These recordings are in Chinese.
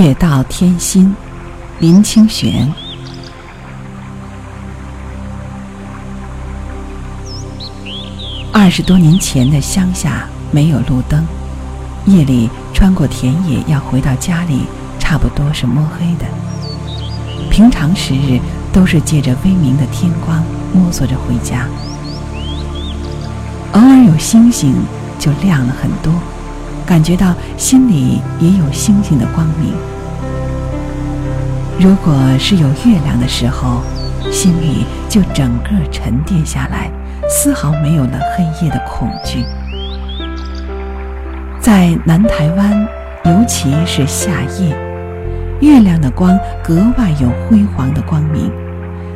月到天心，林清玄。二十多年前的乡下没有路灯，夜里穿过田野要回到家里，差不多是摸黑的。平常时日都是借着微明的天光摸索着回家，偶尔有星星就亮了很多，感觉到心里也有星星的光明。如果是有月亮的时候，心里就整个沉淀下来。丝毫没有了黑夜的恐惧。在南台湾，尤其是夏夜，月亮的光格外有辉煌的光明，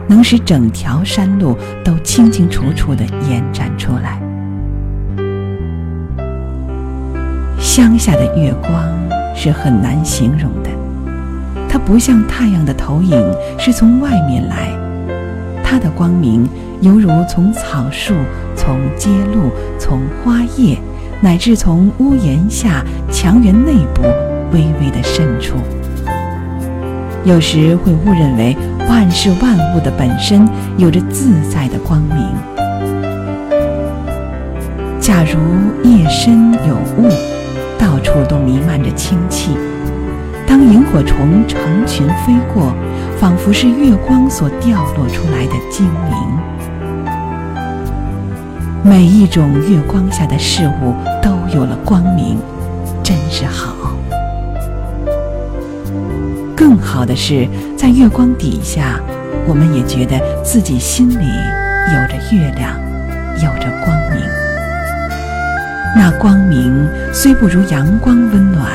能使整条山路都清清楚楚地延展出来。乡下的月光是很难形容的，不像太阳的投影是从外面来，它的光明。犹如从草树、从街路、从花叶，乃至从屋檐下、墙垣内部微微的渗出。有时会误认为万事万物的本身有着自在的光明。假如夜深有雾，到处都弥漫着清气，萤火虫成群飞过，仿佛是月光所掉落出来的精灵。每一种月光下的事物都有了光明，真是好。更好的是，在月光底下，我们也觉得自己心里有着月亮，有着光明。那光明虽不如阳光温暖，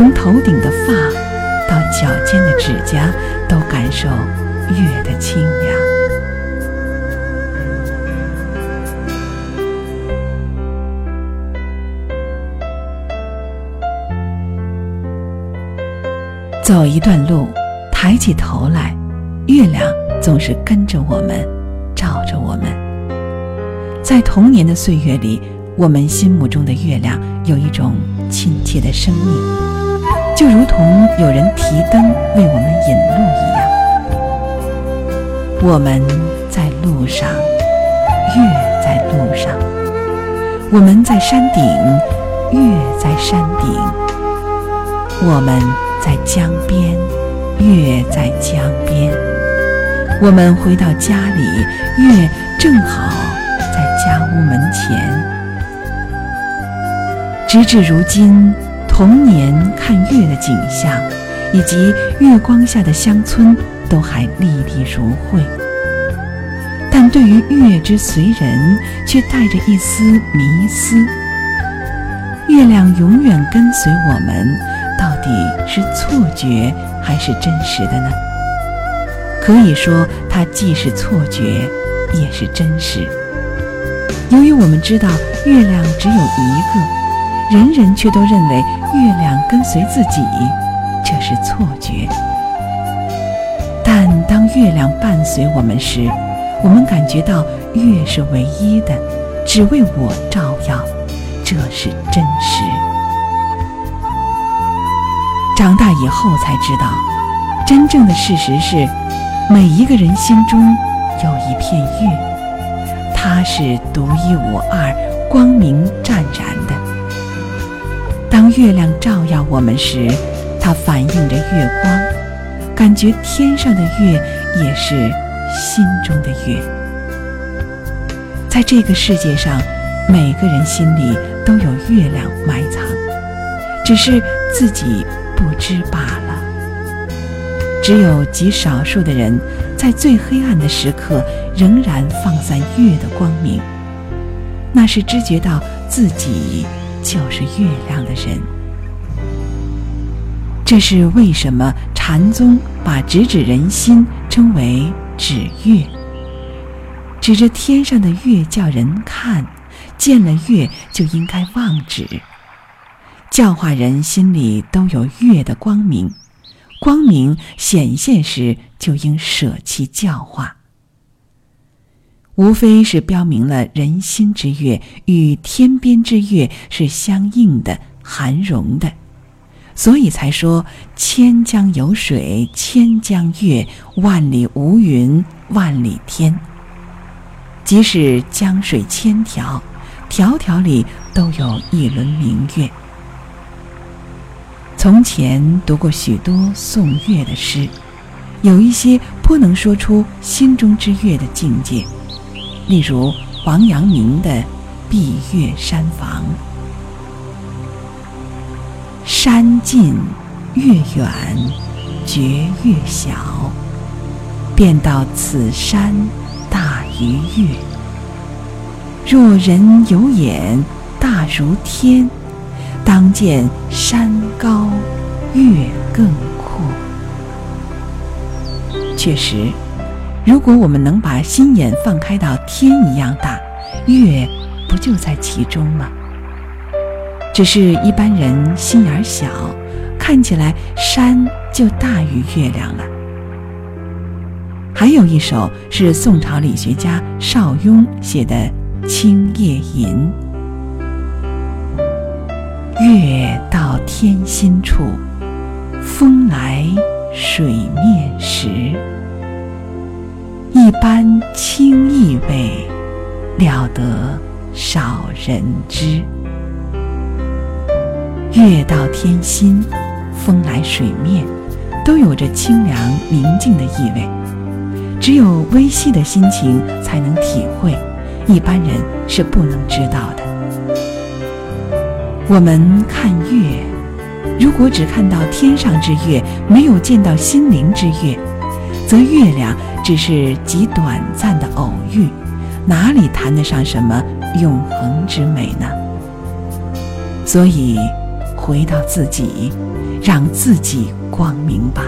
从头顶的发到脚尖的指甲，都感受月的清凉。走一段路，抬起头来，月亮总是跟着我们，照着我们。在童年的岁月里，我们心目中的月亮有一种亲切的生命，就如同有人提灯为我们引路一样。我们在路上，月在路上；我们在山顶，月在山顶；我们。在江边，月在江边。我们回到家里，月正好在家屋门前。直至如今，童年看月的景象，以及月光下的乡村，都还历历如绘。但对于月之随人，却带着一丝迷思。月亮永远跟随我们。到底是错觉还是真实的呢？可以说，它既是错觉，也是真实。由于我们知道月亮只有一个，人人却都认为月亮跟随自己，这是错觉。但当月亮伴随我们时，我们感觉到月是唯一的，只为我照耀，这是真实。长大以后才知道，真正的事实是，每一个人心中有一片月，它是独一无二、光明湛然的。月亮照耀我们时，它反映着月光，感觉天上的月也是心中的月。在这个世界上，每个人心里都有月亮埋藏，只是自己。不知罢了。只有极少数的人，在最黑暗的时刻，仍然放散月的光明。那是知觉到自己就是月亮的人。这是为什么禅宗把直指人心称为指月，指着天上的月叫人看，见了月就应该忘指。教化人心里都有月的光明，光明显现时就应舍弃教化，无非是标明了人心之月与天边之月是相应的，含容的，所以才说“千江有水千江月，万里无云万里天”。即使江水千条，条条里都有一轮明月。从前读过许多颂月的诗，有一些颇能说出心中之月的境界，例如王阳明的《闭月山房》：“山近月远觉月小，便道此山大于月。若人有眼大如天。”当见山高月更阔。确实，如果我们能把心眼放开到天一样大，月不就在其中吗？只是一般人心眼小，看起来山就大于月亮了。还有一首是宋朝理学家邵雍写的《青夜吟》。月到天心处，风来水面。一般清意味，了得少人知。月到天心，风来水面，都有着清凉明净的意味。只有微细的心情才能体会，一般人是不能知道的。我们看月，如果只看到天上之月，没有见到心灵之月，则月亮只是极短暂的偶遇，哪里谈得上什么永恒之美呢？所以，回到自己，让自己光明吧。